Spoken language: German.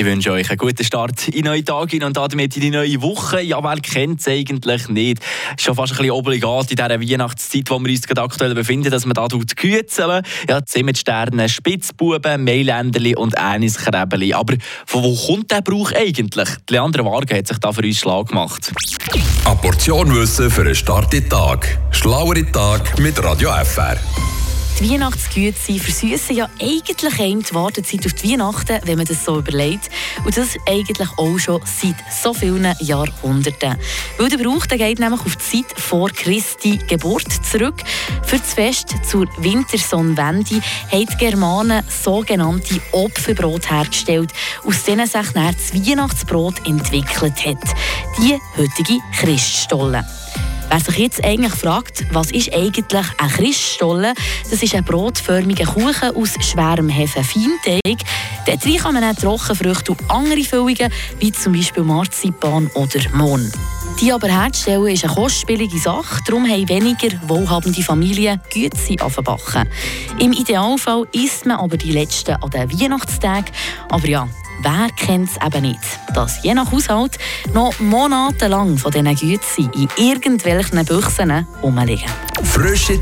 Ich wünsche euch einen guten Start in neue Tage und damit in die neue Woche. Ja, wer kennt es eigentlich nicht? Schon fast ein obligat in dieser Weihnachtszeit, wo wir uns gerade aktuell befinden, dass man da gützeln. Ja, Zimmersterne, Spitzbuben, Mailänderli und Aniskrebeli. Aber von wo kommt der Brauch eigentlich? Leandra Varga hat sich da für uns schlau gemacht. Eine Portion Wissen für einen Start in den Tag. Schlauere Tag mit Radio FR. Die Weihnachtsgüte versüßen ja eigentlich einem die Wartezeit auf die Weihnachten, wenn man das so überlegt. Und das eigentlich auch schon seit so vielen Jahrhunderten. Weil der Brauch der geht nämlich auf die Zeit vor Christi Geburt zurück. Für das Fest zur Wintersonnenwende haben die Germanen sogenannte Opferbrot hergestellt, aus denen sich dann das Weihnachtsbrot entwickelt hat. Die heutige Christstollen. Wer sich jetzt eigentlich fragt, was ist eigentlich ein Christstollen, das ist ein brotförmiger Kuchen aus schwerem Hefefeinteig. Dort kann man auch Trockenfrüchte und andere Füllungen, wie zum Beispiel Marzipan oder Mohn. Die aber herzustellen ist eine kostspielige Sache, darum haben weniger wohlhabende Familien Güte backen. Im Idealfall isst man aber die letzten an den Weihnachtstagen. Aber ja, wer kennt es eben nicht, dass je nach Haushalt noch monatelang von diesen Güten in irgendwelchen Büchsen rumliegen. Frische